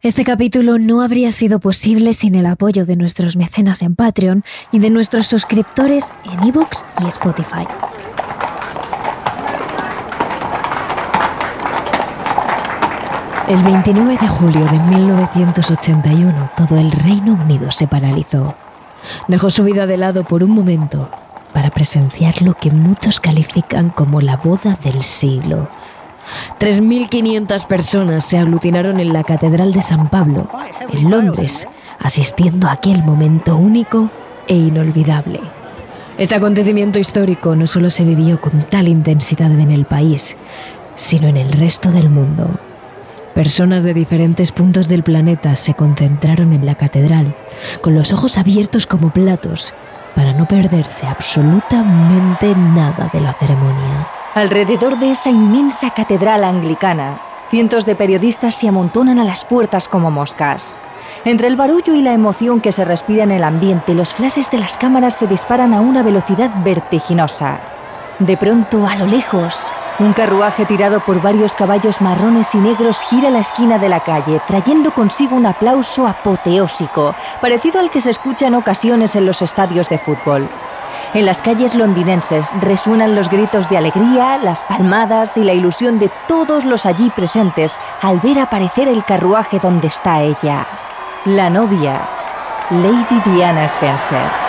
Este capítulo no habría sido posible sin el apoyo de nuestros mecenas en Patreon y de nuestros suscriptores en eBooks y Spotify. El 29 de julio de 1981, todo el Reino Unido se paralizó. Dejó su vida de lado por un momento para presenciar lo que muchos califican como la boda del siglo 3.500 personas se aglutinaron en la Catedral de San Pablo, en Londres, asistiendo a aquel momento único e inolvidable. Este acontecimiento histórico no solo se vivió con tal intensidad en el país, sino en el resto del mundo. Personas de diferentes puntos del planeta se concentraron en la catedral, con los ojos abiertos como platos, para no perderse absolutamente nada de la ceremonia. Alrededor de esa inmensa catedral anglicana, cientos de periodistas se amontonan a las puertas como moscas. Entre el barullo y la emoción que se respira en el ambiente, los flashes de las cámaras se disparan a una velocidad vertiginosa. De pronto, a lo lejos, un carruaje tirado por varios caballos marrones y negros gira la esquina de la calle, trayendo consigo un aplauso apoteósico, parecido al que se escucha en ocasiones en los estadios de fútbol. En las calles londinenses resuenan los gritos de alegría, las palmadas y la ilusión de todos los allí presentes al ver aparecer el carruaje donde está ella, la novia, Lady Diana Spencer.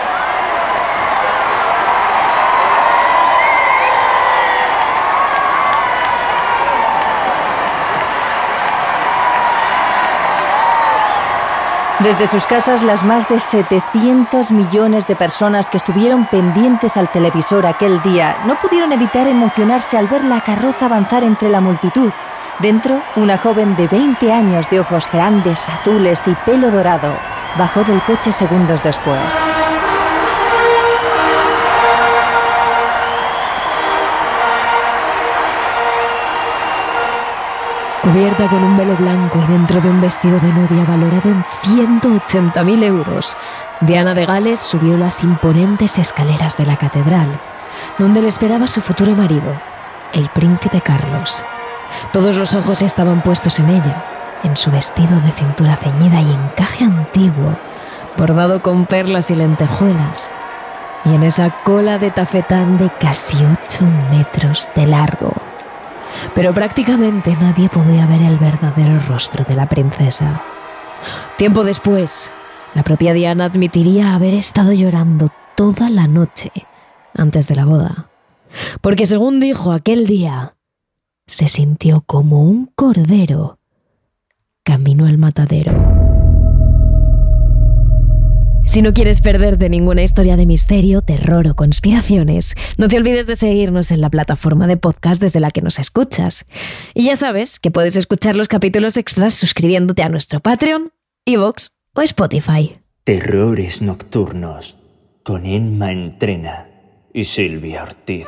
Desde sus casas, las más de 700 millones de personas que estuvieron pendientes al televisor aquel día no pudieron evitar emocionarse al ver la carroza avanzar entre la multitud. Dentro, una joven de 20 años de ojos grandes, azules y pelo dorado bajó del coche segundos después. Cubierta con un velo blanco y dentro de un vestido de novia valorado en 180.000 euros, Diana de Gales subió las imponentes escaleras de la catedral, donde le esperaba su futuro marido, el príncipe Carlos. Todos los ojos estaban puestos en ella, en su vestido de cintura ceñida y encaje antiguo, bordado con perlas y lentejuelas, y en esa cola de tafetán de casi 8 metros de largo pero prácticamente nadie podía ver el verdadero rostro de la princesa. Tiempo después, la propia Diana admitiría haber estado llorando toda la noche antes de la boda, porque según dijo aquel día, se sintió como un cordero camino al matadero. Si no quieres perderte ninguna historia de misterio, terror o conspiraciones, no te olvides de seguirnos en la plataforma de podcast desde la que nos escuchas. Y ya sabes que puedes escuchar los capítulos extras suscribiéndote a nuestro Patreon, Evox o Spotify. Terrores Nocturnos con Emma Entrena y Silvia Ortiz.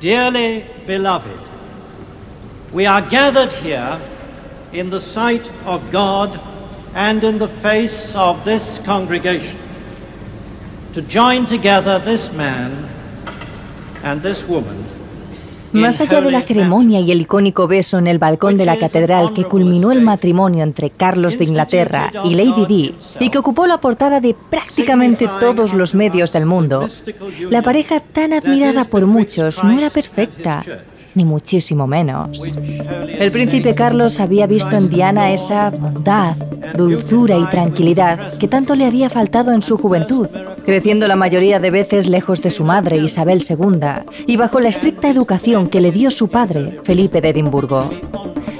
Dearly beloved, we are gathered here in the sight of God and in the face of this congregation to join together this man and this woman Más allá de la ceremonia y el icónico beso en el balcón de la catedral que culminó el matrimonio entre Carlos de Inglaterra y Lady Di y que ocupó la portada de prácticamente todos los medios del mundo, la pareja tan admirada por muchos no era perfecta ni muchísimo menos. El príncipe Carlos había visto en Diana esa bondad, dulzura y tranquilidad que tanto le había faltado en su juventud, creciendo la mayoría de veces lejos de su madre Isabel II y bajo la estricta educación que le dio su padre, Felipe de Edimburgo.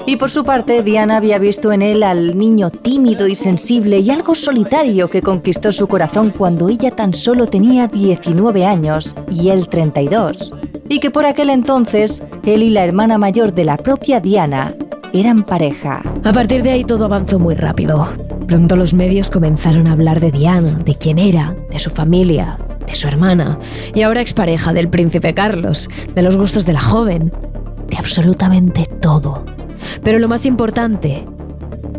Y por su parte, Diana había visto en él al niño tímido y sensible y algo solitario que conquistó su corazón cuando ella tan solo tenía 19 años y él 32 y que por aquel entonces él y la hermana mayor de la propia Diana eran pareja. A partir de ahí todo avanzó muy rápido. Pronto los medios comenzaron a hablar de Diana, de quién era, de su familia, de su hermana y ahora expareja del príncipe Carlos, de los gustos de la joven, de absolutamente todo. Pero lo más importante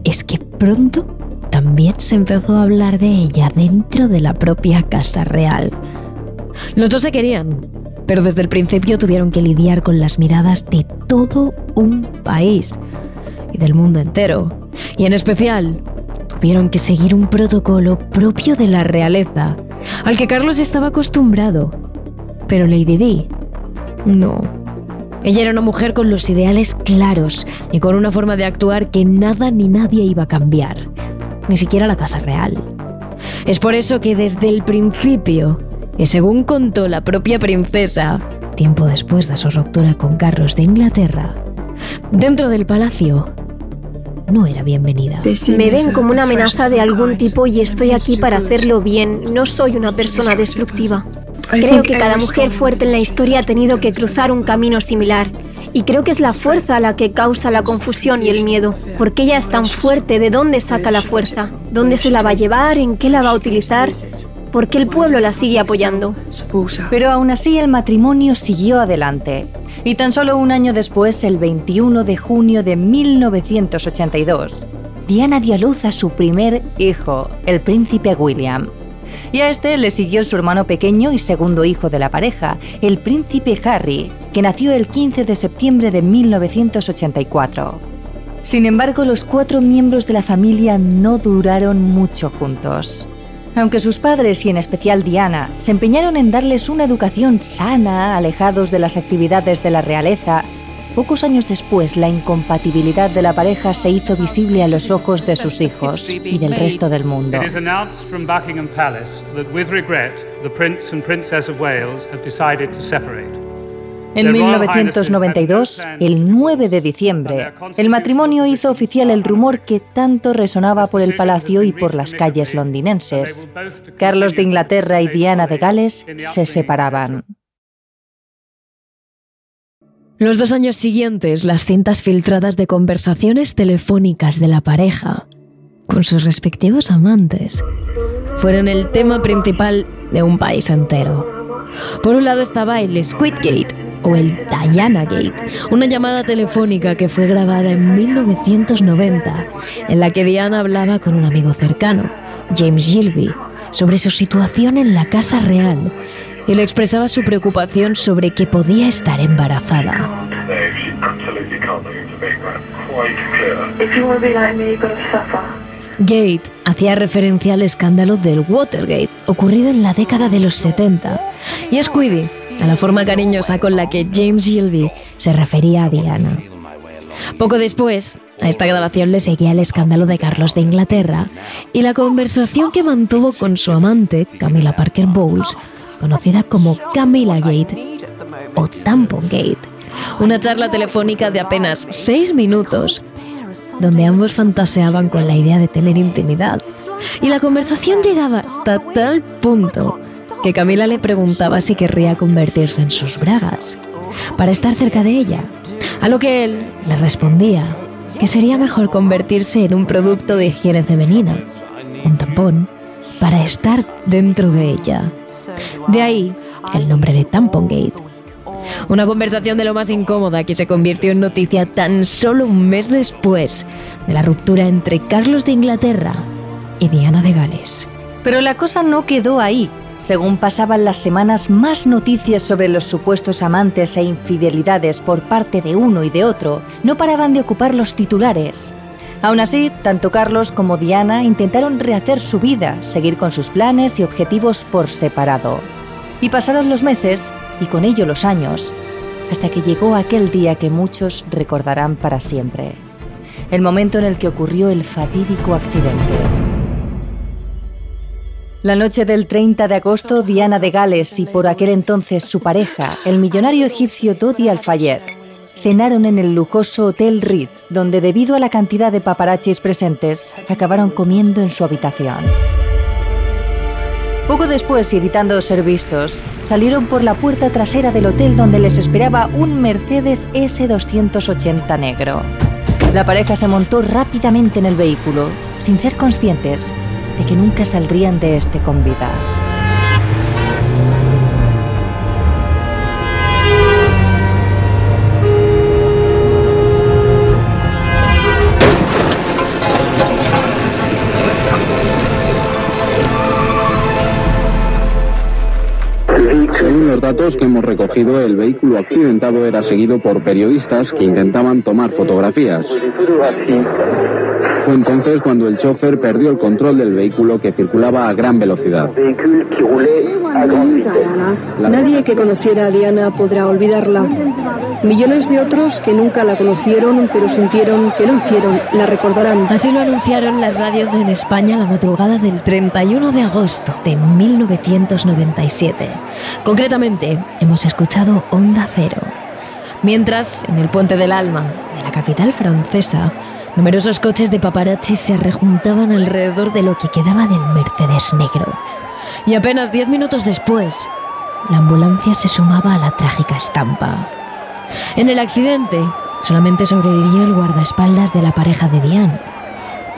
es que pronto también se empezó a hablar de ella dentro de la propia Casa Real. Los dos se querían, pero desde el principio tuvieron que lidiar con las miradas de todo un país y del mundo entero. Y en especial, tuvieron que seguir un protocolo propio de la realeza, al que Carlos estaba acostumbrado. Pero Lady Di, no. Ella era una mujer con los ideales claros y con una forma de actuar que nada ni nadie iba a cambiar, ni siquiera la Casa Real. Es por eso que desde el principio y según contó la propia princesa, tiempo después de su ruptura con Carlos de Inglaterra, dentro del palacio no era bienvenida. Me ven como una amenaza de algún tipo y estoy aquí para hacerlo bien. No soy una persona destructiva. Creo que cada mujer fuerte en la historia ha tenido que cruzar un camino similar. Y creo que es la fuerza la que causa la confusión y el miedo. Porque ella es tan fuerte, ¿de dónde saca la fuerza? ¿Dónde se la va a llevar? ¿En qué la va a utilizar? porque el pueblo la sigue apoyando. Pero aún así el matrimonio siguió adelante. Y tan solo un año después, el 21 de junio de 1982, Diana dio a luz a su primer hijo, el príncipe William. Y a este le siguió su hermano pequeño y segundo hijo de la pareja, el príncipe Harry, que nació el 15 de septiembre de 1984. Sin embargo, los cuatro miembros de la familia no duraron mucho juntos. Aunque sus padres y en especial Diana se empeñaron en darles una educación sana, alejados de las actividades de la realeza, pocos años después la incompatibilidad de la pareja se hizo visible a los ojos de sus hijos y del resto del mundo. En 1992, el 9 de diciembre, el matrimonio hizo oficial el rumor que tanto resonaba por el palacio y por las calles londinenses. Carlos de Inglaterra y Diana de Gales se separaban. Los dos años siguientes, las cintas filtradas de conversaciones telefónicas de la pareja con sus respectivos amantes fueron el tema principal de un país entero. Por un lado estaba el Squidgate, o el Diana Gate, una llamada telefónica que fue grabada en 1990, en la que Diana hablaba con un amigo cercano, James Gilby, sobre su situación en la Casa Real y le expresaba su preocupación sobre que podía estar embarazada. Gate hacía referencia al escándalo del Watergate, ocurrido en la década de los 70, y Squiddy a la forma cariñosa con la que James Gilby se refería a Diana. Poco después, a esta grabación le seguía el escándalo de Carlos de Inglaterra y la conversación que mantuvo con su amante, Camila Parker Bowles, conocida como Camila Gate o Tampon Gate, una charla telefónica de apenas seis minutos donde ambos fantaseaban con la idea de tener intimidad. Y la conversación llegaba hasta tal punto que Camila le preguntaba si querría convertirse en sus bragas para estar cerca de ella, a lo que él le respondía que sería mejor convertirse en un producto de higiene femenina, un tampón, para estar dentro de ella. De ahí el nombre de Tampongate. Una conversación de lo más incómoda que se convirtió en noticia tan solo un mes después de la ruptura entre Carlos de Inglaterra y Diana de Gales. Pero la cosa no quedó ahí. Según pasaban las semanas, más noticias sobre los supuestos amantes e infidelidades por parte de uno y de otro no paraban de ocupar los titulares. Aún así, tanto Carlos como Diana intentaron rehacer su vida, seguir con sus planes y objetivos por separado. Y pasaron los meses, y con ello los años, hasta que llegó aquel día que muchos recordarán para siempre. El momento en el que ocurrió el fatídico accidente. La noche del 30 de agosto, Diana de Gales y por aquel entonces su pareja, el millonario egipcio Dodi Al-Fayed, cenaron en el lujoso Hotel Ritz, donde debido a la cantidad de paparachis presentes, acabaron comiendo en su habitación. Poco después, evitando ser vistos, salieron por la puerta trasera del hotel donde les esperaba un Mercedes S280 negro. La pareja se montó rápidamente en el vehículo, sin ser conscientes de que nunca saldrían de este con vida. Los datos que hemos recogido, el vehículo accidentado era seguido por periodistas que intentaban tomar fotografías. Fue entonces cuando el chofer perdió el control del vehículo que circulaba a gran velocidad. Nadie que conociera a Diana podrá olvidarla. Millones de otros que nunca la conocieron pero sintieron que lo hicieron la recordarán. Así lo anunciaron las radios en España la madrugada del 31 de agosto de 1997. Concretamente, hemos escuchado Onda Cero. Mientras, en el Puente del Alma, de la capital francesa, numerosos coches de paparazzi se rejuntaban alrededor de lo que quedaba del Mercedes negro. Y apenas diez minutos después, la ambulancia se sumaba a la trágica estampa. En el accidente, solamente sobrevivió el guardaespaldas de la pareja de Diane,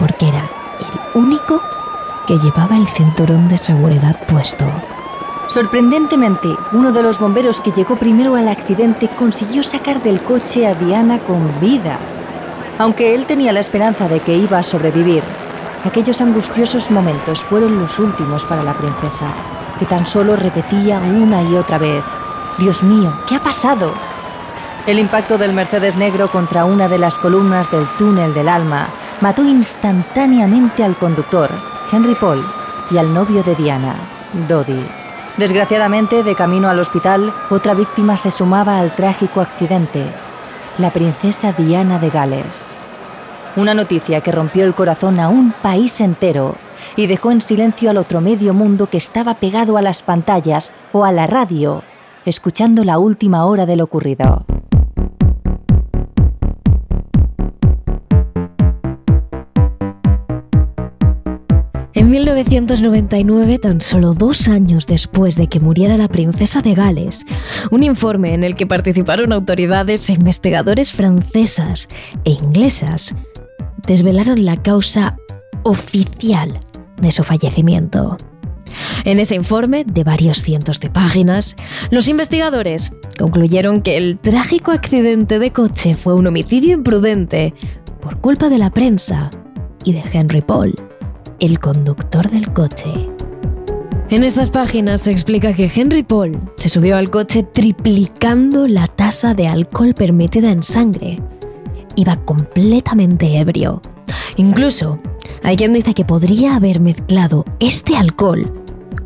porque era el único que llevaba el cinturón de seguridad puesto. Sorprendentemente, uno de los bomberos que llegó primero al accidente consiguió sacar del coche a Diana con vida. Aunque él tenía la esperanza de que iba a sobrevivir, aquellos angustiosos momentos fueron los últimos para la princesa, que tan solo repetía una y otra vez, Dios mío, ¿qué ha pasado? El impacto del Mercedes negro contra una de las columnas del túnel del alma mató instantáneamente al conductor, Henry Paul, y al novio de Diana, Dodi. Desgraciadamente, de camino al hospital, otra víctima se sumaba al trágico accidente, la princesa Diana de Gales. Una noticia que rompió el corazón a un país entero y dejó en silencio al otro medio mundo que estaba pegado a las pantallas o a la radio, escuchando la última hora de lo ocurrido. En 1999, tan solo dos años después de que muriera la princesa de Gales, un informe en el que participaron autoridades e investigadores francesas e inglesas desvelaron la causa oficial de su fallecimiento. En ese informe, de varios cientos de páginas, los investigadores concluyeron que el trágico accidente de coche fue un homicidio imprudente por culpa de la prensa y de Henry Paul el conductor del coche. En estas páginas se explica que Henry Paul se subió al coche triplicando la tasa de alcohol permitida en sangre. Iba completamente ebrio. Incluso hay quien dice que podría haber mezclado este alcohol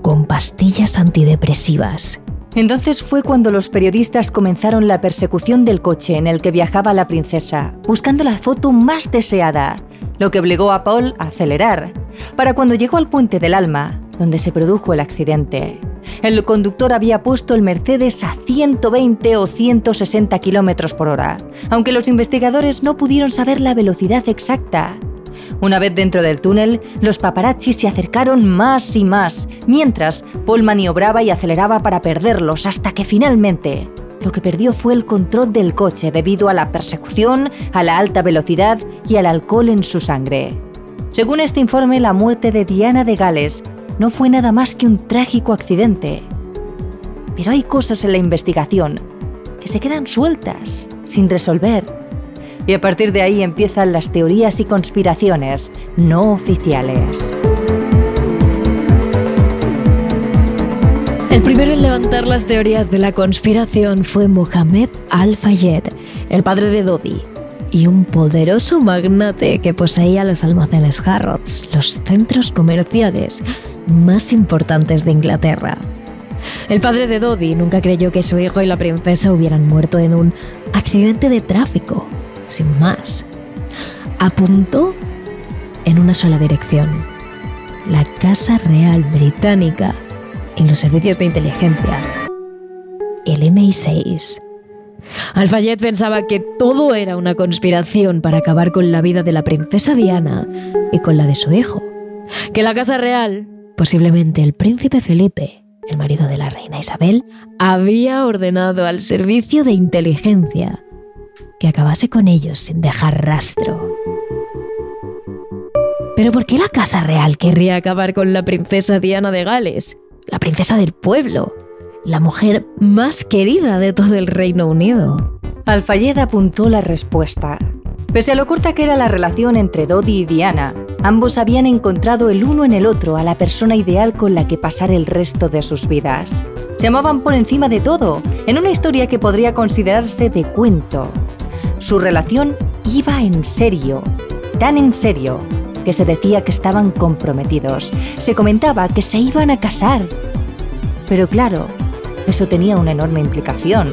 con pastillas antidepresivas. Entonces fue cuando los periodistas comenzaron la persecución del coche en el que viajaba la princesa, buscando la foto más deseada, lo que obligó a Paul a acelerar, para cuando llegó al puente del Alma, donde se produjo el accidente. El conductor había puesto el Mercedes a 120 o 160 kilómetros por hora, aunque los investigadores no pudieron saber la velocidad exacta. Una vez dentro del túnel, los paparazzi se acercaron más y más, mientras Paul maniobraba y aceleraba para perderlos hasta que finalmente lo que perdió fue el control del coche debido a la persecución, a la alta velocidad y al alcohol en su sangre. Según este informe, la muerte de Diana de Gales no fue nada más que un trágico accidente. Pero hay cosas en la investigación que se quedan sueltas, sin resolver. Y a partir de ahí empiezan las teorías y conspiraciones no oficiales. El primero en levantar las teorías de la conspiración fue Mohamed Al-Fayed, el padre de Dodi, y un poderoso magnate que poseía los almacenes Harrods, los centros comerciales más importantes de Inglaterra. El padre de Dodi nunca creyó que su hijo y la princesa hubieran muerto en un accidente de tráfico, sin más. Apuntó en una sola dirección, la Casa Real Británica y los servicios de inteligencia, el MI6. Alfayet pensaba que todo era una conspiración para acabar con la vida de la princesa Diana y con la de su hijo. Que la Casa Real, posiblemente el príncipe Felipe, el marido de la reina Isabel, había ordenado al servicio de inteligencia que acabase con ellos sin dejar rastro. Pero ¿por qué la Casa Real querría acabar con la princesa Diana de Gales, la princesa del pueblo? la mujer más querida de todo el Reino Unido. Alfayed apuntó la respuesta. Pese a lo corta que era la relación entre Dodi y Diana, ambos habían encontrado el uno en el otro a la persona ideal con la que pasar el resto de sus vidas. Se amaban por encima de todo, en una historia que podría considerarse de cuento. Su relación iba en serio, tan en serio, que se decía que estaban comprometidos. Se comentaba que se iban a casar. Pero claro, eso tenía una enorme implicación.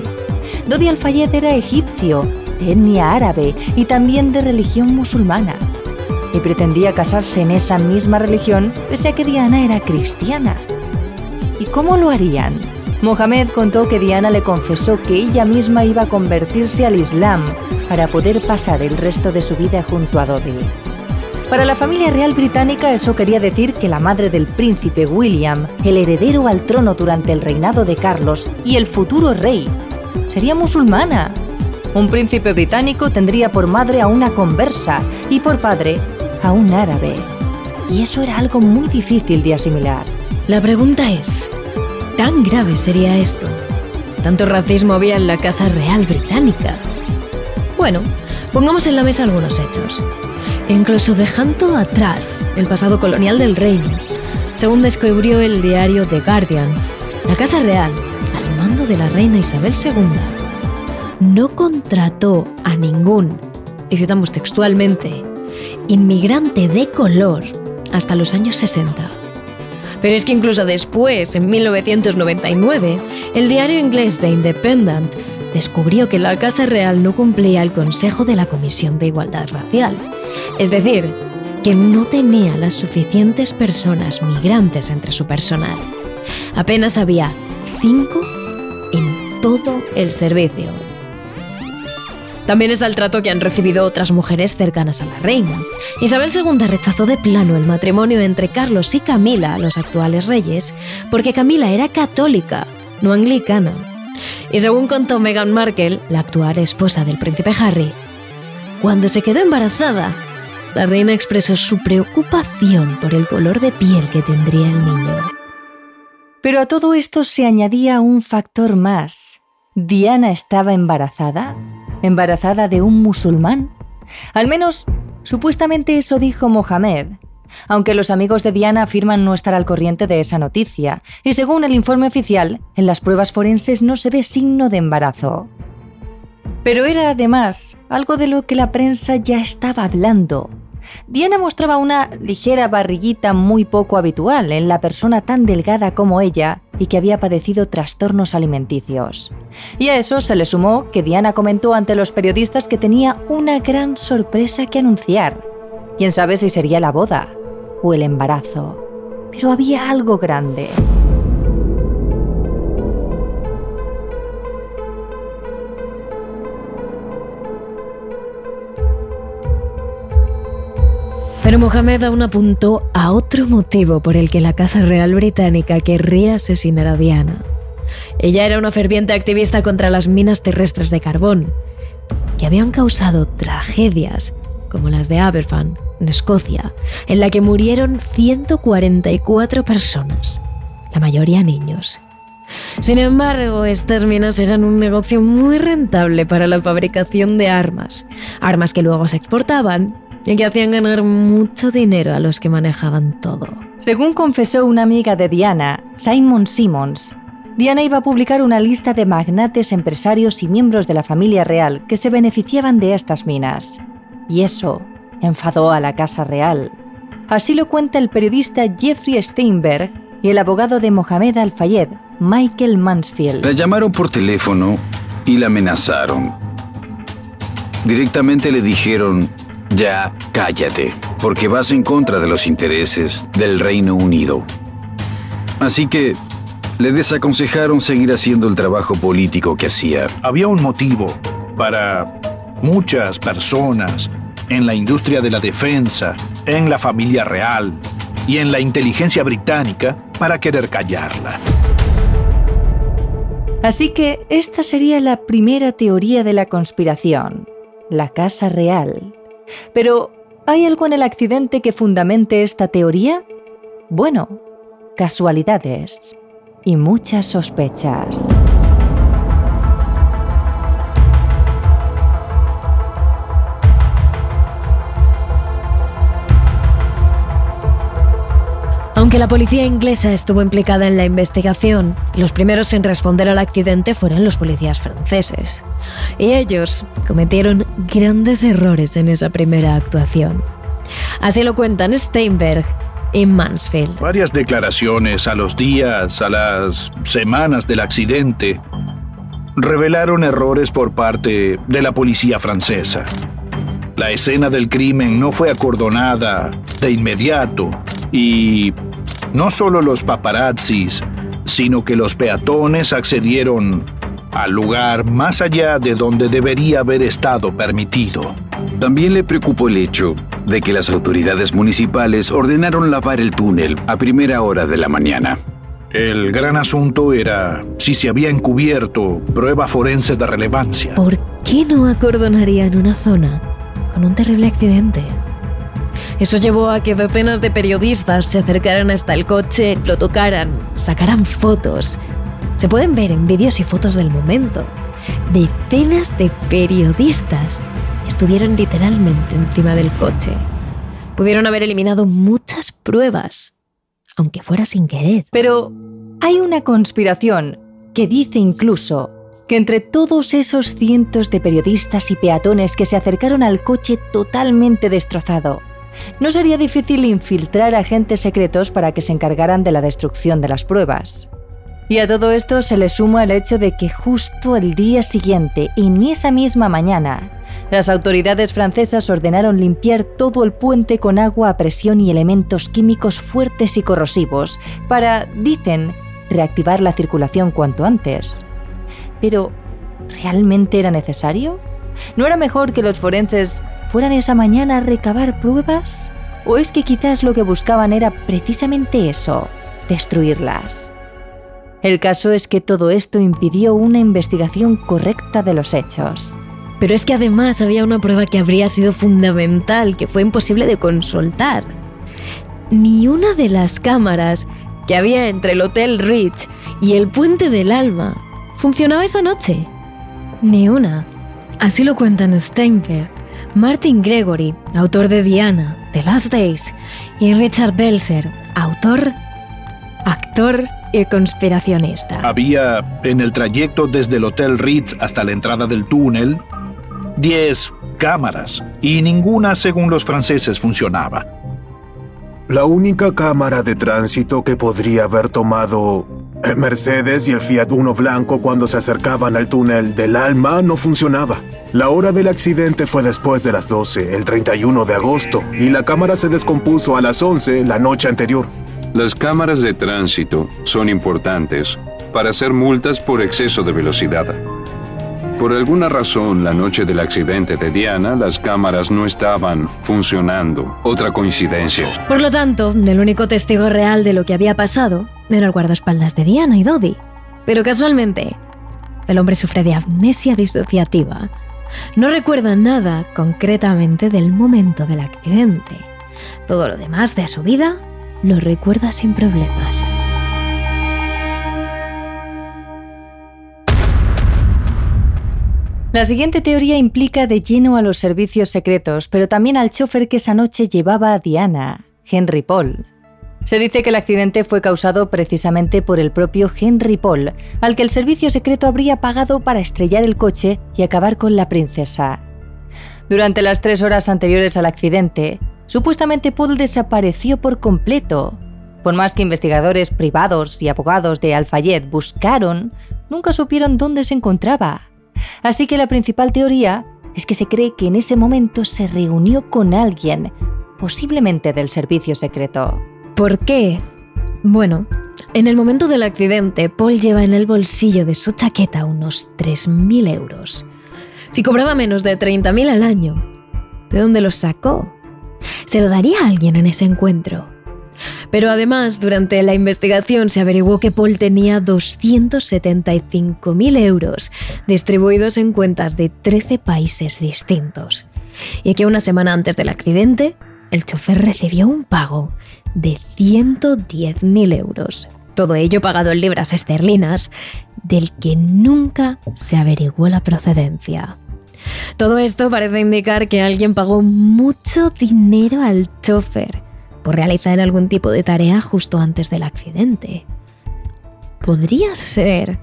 Dodi Al-Fayed era egipcio, de etnia árabe y también de religión musulmana y pretendía casarse en esa misma religión pese a que Diana era cristiana. ¿Y cómo lo harían? Mohamed contó que Diana le confesó que ella misma iba a convertirse al Islam para poder pasar el resto de su vida junto a Dodi. Para la familia real británica eso quería decir que la madre del príncipe William, el heredero al trono durante el reinado de Carlos y el futuro rey, sería musulmana. Un príncipe británico tendría por madre a una conversa y por padre a un árabe. Y eso era algo muy difícil de asimilar. La pregunta es, ¿tan grave sería esto? ¿Tanto racismo había en la Casa Real Británica? Bueno, pongamos en la mesa algunos hechos. incluso dejando atrás el pasado colonial del reino, según descubrió el diario The Guardian, la Casa Real, al mando de la reina Isabel II, no contrató a ningún, y citamos textualmente, inmigrante de color hasta los años 60. Pero es que incluso después, en 1999, el diario inglés The Independent descubrió que la Casa Real no cumplía el consejo de la Comisión de Igualdad Racial. Es decir, que no tenía las suficientes personas migrantes entre su personal. Apenas había cinco en todo el servicio, también está el trato que han recibido otras mujeres cercanas a la reina. Isabel II rechazó de plano el matrimonio entre Carlos y Camila, los actuales reyes, porque Camila era católica, no anglicana. Y según contó Meghan Markle, la actual esposa del príncipe Harry, cuando se quedó embarazada, la reina expresó su preocupación por el color de piel que tendría el niño. Pero a todo esto se añadía un factor más. ¿Diana estaba embarazada? Embarazada de un musulmán? Al menos, supuestamente eso dijo Mohamed, aunque los amigos de Diana afirman no estar al corriente de esa noticia, y según el informe oficial, en las pruebas forenses no se ve signo de embarazo. Pero era además algo de lo que la prensa ya estaba hablando, Diana mostraba una ligera barriguita muy poco habitual en la persona tan delgada como ella y que había padecido trastornos alimenticios. Y a eso se le sumó que Diana comentó ante los periodistas que tenía una gran sorpresa que anunciar. Quién sabe si sería la boda o el embarazo. Pero había algo grande. Pero Mohamed aún apuntó a otro motivo por el que la Casa Real Británica querría asesinar a Diana. Ella era una ferviente activista contra las minas terrestres de carbón, que habían causado tragedias como las de Aberfan, en Escocia, en la que murieron 144 personas, la mayoría niños. Sin embargo, estas minas eran un negocio muy rentable para la fabricación de armas, armas que luego se exportaban y que hacían ganar mucho dinero a los que manejaban todo. Según confesó una amiga de Diana, Simon Simmons, Diana iba a publicar una lista de magnates empresarios y miembros de la familia real que se beneficiaban de estas minas. Y eso enfadó a la Casa Real. Así lo cuenta el periodista Jeffrey Steinberg y el abogado de Mohamed Al-Fayed, Michael Mansfield. La llamaron por teléfono y la amenazaron. Directamente le dijeron, ya cállate, porque vas en contra de los intereses del Reino Unido. Así que le desaconsejaron seguir haciendo el trabajo político que hacía. Había un motivo para muchas personas en la industria de la defensa, en la familia real y en la inteligencia británica para querer callarla. Así que esta sería la primera teoría de la conspiración, la Casa Real. Pero, ¿hay algo en el accidente que fundamente esta teoría? Bueno, casualidades y muchas sospechas. Aunque la policía inglesa estuvo implicada en la investigación, los primeros en responder al accidente fueron los policías franceses. Y ellos cometieron grandes errores en esa primera actuación. Así lo cuentan Steinberg y Mansfield. Varias declaraciones a los días, a las semanas del accidente, revelaron errores por parte de la policía francesa. La escena del crimen no fue acordonada de inmediato y no solo los paparazzis, sino que los peatones accedieron al lugar más allá de donde debería haber estado permitido. También le preocupó el hecho de que las autoridades municipales ordenaron lavar el túnel a primera hora de la mañana. El gran asunto era si se había encubierto prueba forense de relevancia. ¿Por qué no acordonarían una zona con un terrible accidente? Eso llevó a que decenas de periodistas se acercaran hasta el coche, lo tocaran, sacaran fotos. Se pueden ver en vídeos y fotos del momento. Decenas de periodistas estuvieron literalmente encima del coche. Pudieron haber eliminado muchas pruebas aunque fuera sin querer. Pero hay una conspiración que dice incluso que entre todos esos cientos de periodistas y peatones que se acercaron al coche totalmente destrozado, no sería difícil infiltrar agentes secretos para que se encargaran de la destrucción de las pruebas. Y a todo esto se le suma el hecho de que justo el día siguiente, en esa misma mañana, las autoridades francesas ordenaron limpiar todo el puente con agua a presión y elementos químicos fuertes y corrosivos para, dicen, reactivar la circulación cuanto antes. Pero, ¿realmente era necesario? ¿No era mejor que los forenses fueran esa mañana a recabar pruebas? ¿O es que quizás lo que buscaban era precisamente eso, destruirlas? El caso es que todo esto impidió una investigación correcta de los hechos. Pero es que además había una prueba que habría sido fundamental, que fue imposible de consultar. Ni una de las cámaras que había entre el Hotel Rich y el Puente del Alma funcionaba esa noche. Ni una. Así lo cuentan Steinberg, Martin Gregory, autor de Diana, The Last Days, y Richard Belzer, autor, actor y conspiracionista. Había en el trayecto desde el Hotel Ritz hasta la entrada del túnel 10 cámaras y ninguna, según los franceses, funcionaba. La única cámara de tránsito que podría haber tomado el Mercedes y el Fiat Uno blanco cuando se acercaban al túnel del Alma no funcionaba. La hora del accidente fue después de las 12, el 31 de agosto, y la cámara se descompuso a las 11 la noche anterior. Las cámaras de tránsito son importantes para hacer multas por exceso de velocidad. Por alguna razón, la noche del accidente de Diana, las cámaras no estaban funcionando. Otra coincidencia. Por lo tanto, el único testigo real de lo que había pasado era el guardaespaldas de Diana y Dodi. Pero casualmente, el hombre sufre de amnesia disociativa. No recuerda nada concretamente del momento del accidente. Todo lo demás de su vida lo recuerda sin problemas. La siguiente teoría implica de lleno a los servicios secretos, pero también al chofer que esa noche llevaba a Diana, Henry Paul. Se dice que el accidente fue causado precisamente por el propio Henry Paul, al que el servicio secreto habría pagado para estrellar el coche y acabar con la princesa. Durante las tres horas anteriores al accidente, supuestamente Paul desapareció por completo. Por más que investigadores privados y abogados de Alfayet buscaron, nunca supieron dónde se encontraba. Así que la principal teoría es que se cree que en ese momento se reunió con alguien, posiblemente del servicio secreto. ¿Por qué? Bueno, en el momento del accidente, Paul lleva en el bolsillo de su chaqueta unos 3.000 euros. Si cobraba menos de 30.000 al año, ¿de dónde los sacó? ¿Se lo daría a alguien en ese encuentro? Pero además, durante la investigación se averiguó que Paul tenía 275.000 euros distribuidos en cuentas de 13 países distintos. Y que una semana antes del accidente, el chofer recibió un pago de 110.000 euros. Todo ello pagado en libras esterlinas, del que nunca se averiguó la procedencia. Todo esto parece indicar que alguien pagó mucho dinero al chofer por realizar algún tipo de tarea justo antes del accidente. Podría ser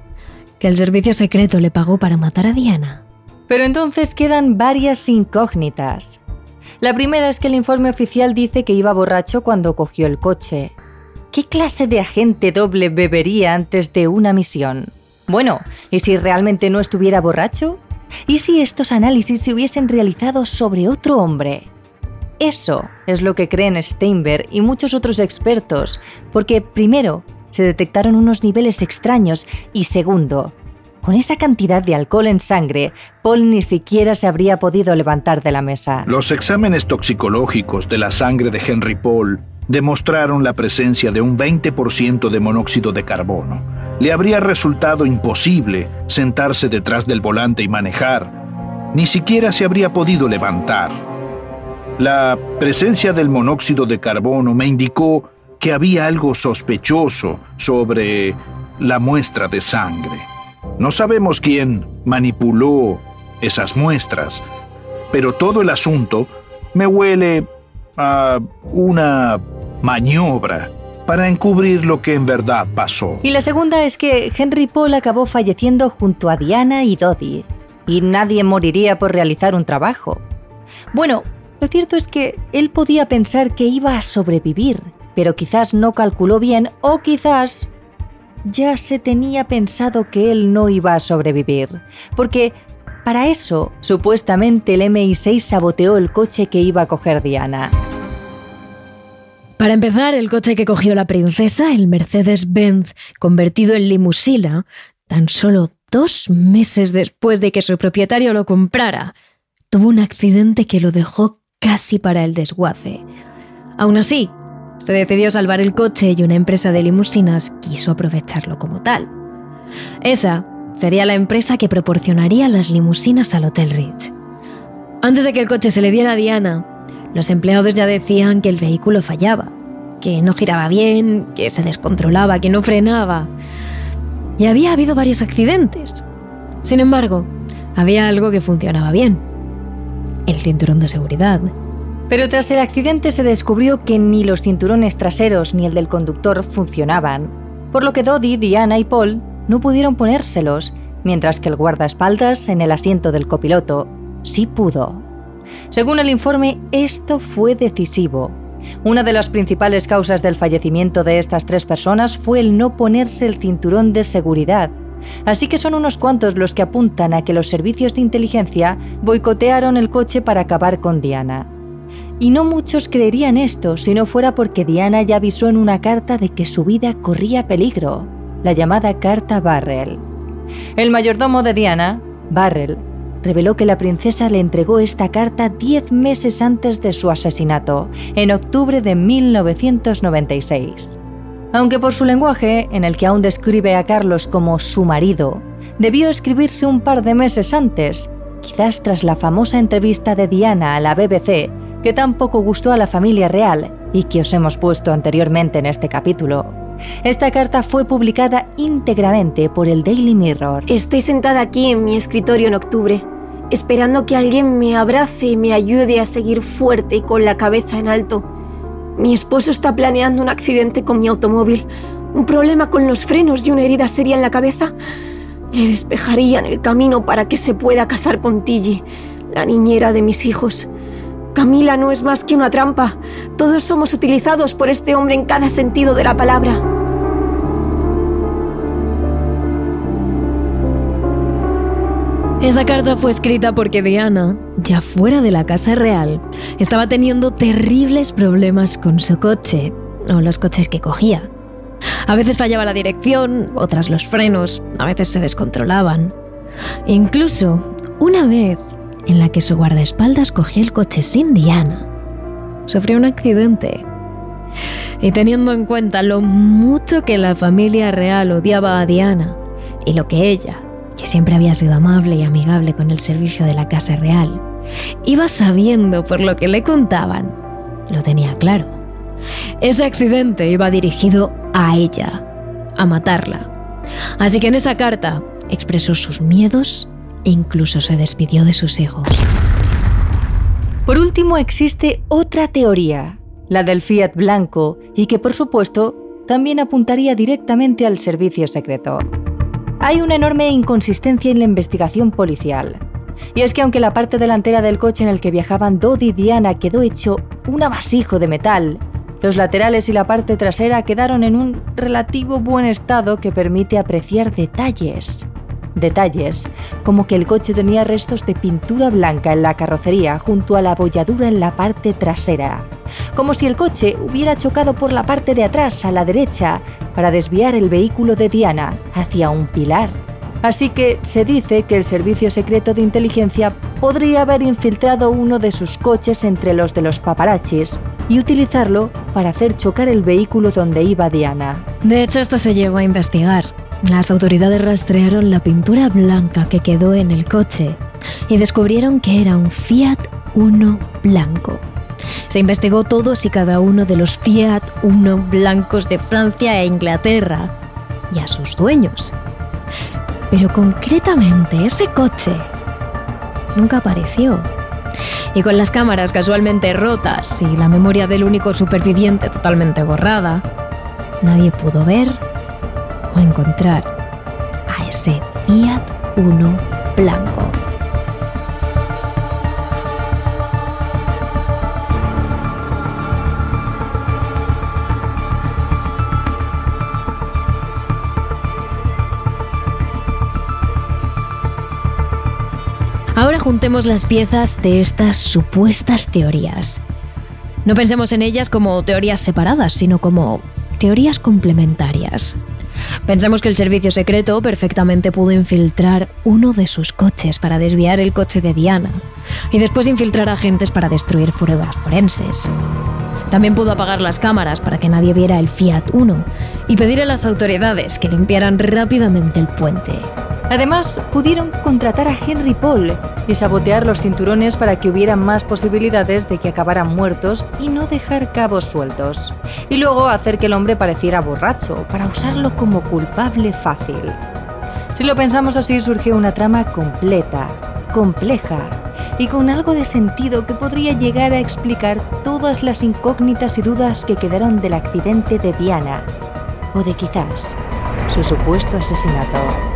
que el servicio secreto le pagó para matar a Diana. Pero entonces quedan varias incógnitas. La primera es que el informe oficial dice que iba borracho cuando cogió el coche. ¿Qué clase de agente doble bebería antes de una misión? Bueno, ¿y si realmente no estuviera borracho? ¿Y si estos análisis se hubiesen realizado sobre otro hombre? Eso es lo que creen Steinberg y muchos otros expertos, porque primero, se detectaron unos niveles extraños y segundo, con esa cantidad de alcohol en sangre, Paul ni siquiera se habría podido levantar de la mesa. Los exámenes toxicológicos de la sangre de Henry Paul demostraron la presencia de un 20% de monóxido de carbono. Le habría resultado imposible sentarse detrás del volante y manejar. Ni siquiera se habría podido levantar. La presencia del monóxido de carbono me indicó que había algo sospechoso sobre la muestra de sangre. No sabemos quién manipuló esas muestras, pero todo el asunto me huele a una maniobra para encubrir lo que en verdad pasó. Y la segunda es que Henry Paul acabó falleciendo junto a Diana y Dodie, y nadie moriría por realizar un trabajo. Bueno, lo cierto es que él podía pensar que iba a sobrevivir, pero quizás no calculó bien o quizás ya se tenía pensado que él no iba a sobrevivir, porque para eso supuestamente el MI6 saboteó el coche que iba a coger Diana. Para empezar, el coche que cogió la princesa, el Mercedes-Benz convertido en limusina, tan solo dos meses después de que su propietario lo comprara, tuvo un accidente que lo dejó casi para el desguace. Aún así, se decidió salvar el coche y una empresa de limusinas quiso aprovecharlo como tal. Esa sería la empresa que proporcionaría las limusinas al Hotel Ritz. Antes de que el coche se le diera a Diana, los empleados ya decían que el vehículo fallaba, que no giraba bien, que se descontrolaba, que no frenaba. Y había habido varios accidentes. Sin embargo, había algo que funcionaba bien. El cinturón de seguridad. Pero tras el accidente se descubrió que ni los cinturones traseros ni el del conductor funcionaban, por lo que Dodie, Diana y Paul no pudieron ponérselos, mientras que el guardaespaldas en el asiento del copiloto sí pudo. Según el informe, esto fue decisivo. Una de las principales causas del fallecimiento de estas tres personas fue el no ponerse el cinturón de seguridad, así que son unos cuantos los que apuntan a que los servicios de inteligencia boicotearon el coche para acabar con Diana. Y no muchos creerían esto si no fuera porque Diana ya avisó en una carta de que su vida corría peligro, la llamada Carta Barrel. El mayordomo de Diana, Barrel, reveló que la princesa le entregó esta carta diez meses antes de su asesinato, en octubre de 1996. Aunque por su lenguaje, en el que aún describe a Carlos como su marido, debió escribirse un par de meses antes, quizás tras la famosa entrevista de Diana a la BBC, que tampoco gustó a la familia real y que os hemos puesto anteriormente en este capítulo. Esta carta fue publicada íntegramente por el Daily Mirror. Estoy sentada aquí en mi escritorio en octubre, esperando que alguien me abrace y me ayude a seguir fuerte y con la cabeza en alto. Mi esposo está planeando un accidente con mi automóvil, un problema con los frenos y una herida seria en la cabeza. Le despejarían el camino para que se pueda casar con Tilly, la niñera de mis hijos. Camila no es más que una trampa. Todos somos utilizados por este hombre en cada sentido de la palabra. Esa carta fue escrita porque Diana, ya fuera de la casa real, estaba teniendo terribles problemas con su coche, o los coches que cogía. A veces fallaba la dirección, otras los frenos, a veces se descontrolaban. Incluso, una vez, en la que su guardaespaldas cogió el coche sin Diana. Sufrió un accidente. Y teniendo en cuenta lo mucho que la familia real odiaba a Diana y lo que ella, que siempre había sido amable y amigable con el servicio de la Casa Real, iba sabiendo por lo que le contaban, lo tenía claro. Ese accidente iba dirigido a ella, a matarla. Así que en esa carta expresó sus miedos incluso se despidió de sus hijos. Por último, existe otra teoría, la del Fiat blanco, y que por supuesto también apuntaría directamente al servicio secreto. Hay una enorme inconsistencia en la investigación policial. Y es que aunque la parte delantera del coche en el que viajaban Dodi y Diana quedó hecho un amasijo de metal, los laterales y la parte trasera quedaron en un relativo buen estado que permite apreciar detalles. Detalles, como que el coche tenía restos de pintura blanca en la carrocería junto a la abolladura en la parte trasera, como si el coche hubiera chocado por la parte de atrás a la derecha para desviar el vehículo de Diana hacia un pilar. Así que se dice que el Servicio Secreto de Inteligencia podría haber infiltrado uno de sus coches entre los de los paparachis y utilizarlo para hacer chocar el vehículo donde iba Diana. De hecho, esto se llevó a investigar. Las autoridades rastrearon la pintura blanca que quedó en el coche y descubrieron que era un Fiat Uno blanco. Se investigó todos y cada uno de los Fiat Uno blancos de Francia e Inglaterra y a sus dueños. Pero concretamente ese coche nunca apareció. Y con las cámaras casualmente rotas y la memoria del único superviviente totalmente borrada, nadie pudo ver encontrar a ese Fiat Uno blanco. Ahora juntemos las piezas de estas supuestas teorías. No pensemos en ellas como teorías separadas, sino como teorías complementarias. Pensamos que el servicio secreto perfectamente pudo infiltrar uno de sus coches para desviar el coche de Diana y después infiltrar agentes para destruir pruebas forenses. También pudo apagar las cámaras para que nadie viera el Fiat 1 y pedir a las autoridades que limpiaran rápidamente el puente. Además, pudieron contratar a Henry Paul y sabotear los cinturones para que hubiera más posibilidades de que acabaran muertos y no dejar cabos sueltos. Y luego hacer que el hombre pareciera borracho para usarlo como culpable fácil. Si lo pensamos así, surge una trama completa, compleja y con algo de sentido que podría llegar a explicar todas las incógnitas y dudas que quedaron del accidente de Diana o de quizás su supuesto asesinato.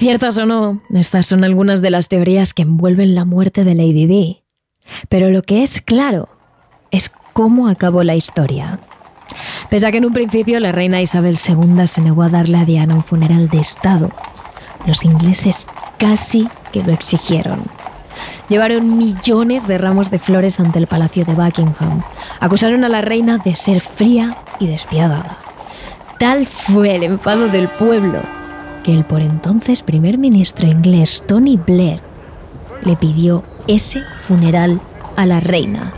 Ciertas o no, estas son algunas de las teorías que envuelven la muerte de Lady Di. Pero lo que es claro es cómo acabó la historia. Pese a que en un principio la reina Isabel II se negó a darle a Diana un funeral de Estado, los ingleses casi que lo exigieron. Llevaron millones de ramos de flores ante el palacio de Buckingham. Acusaron a la reina de ser fría y despiadada. Tal fue el enfado del pueblo que el por entonces primer ministro inglés Tony Blair le pidió ese funeral a la reina.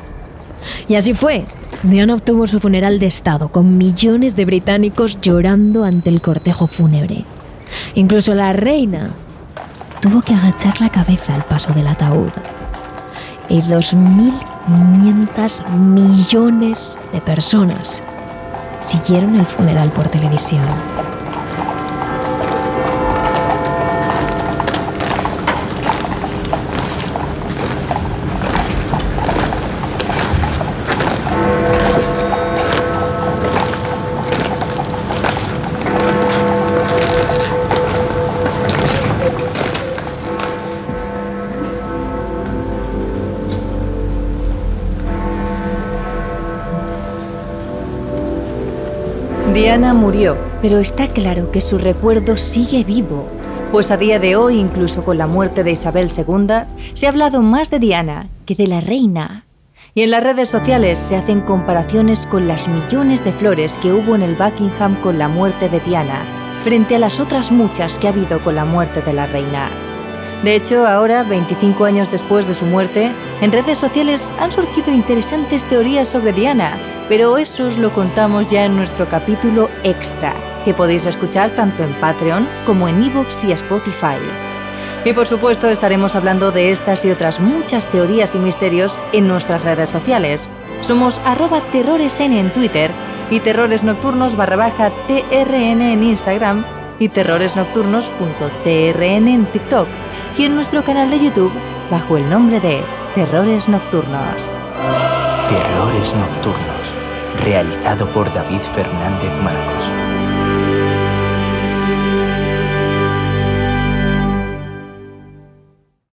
Y así fue. Diana obtuvo su funeral de Estado, con millones de británicos llorando ante el cortejo fúnebre. Incluso la reina tuvo que agachar la cabeza al paso del ataúd. Y 2.500 millones de personas siguieron el funeral por televisión. Pero está claro que su recuerdo sigue vivo, pues a día de hoy, incluso con la muerte de Isabel II, se ha hablado más de Diana que de la reina. Y en las redes sociales se hacen comparaciones con las millones de flores que hubo en el Buckingham con la muerte de Diana, frente a las otras muchas que ha habido con la muerte de la reina. De hecho, ahora, 25 años después de su muerte, en redes sociales han surgido interesantes teorías sobre Diana, pero eso os lo contamos ya en nuestro capítulo extra, que podéis escuchar tanto en Patreon como en iVoox y Spotify. Y por supuesto estaremos hablando de estas y otras muchas teorías y misterios en nuestras redes sociales. Somos arroba terroresn en Twitter y terroresnocturnos barra baja trn en Instagram y terroresnocturnos.trn en TikTok y en nuestro canal de YouTube bajo el nombre de Terrores Nocturnos. Terrores Nocturnos, realizado por David Fernández Marcos.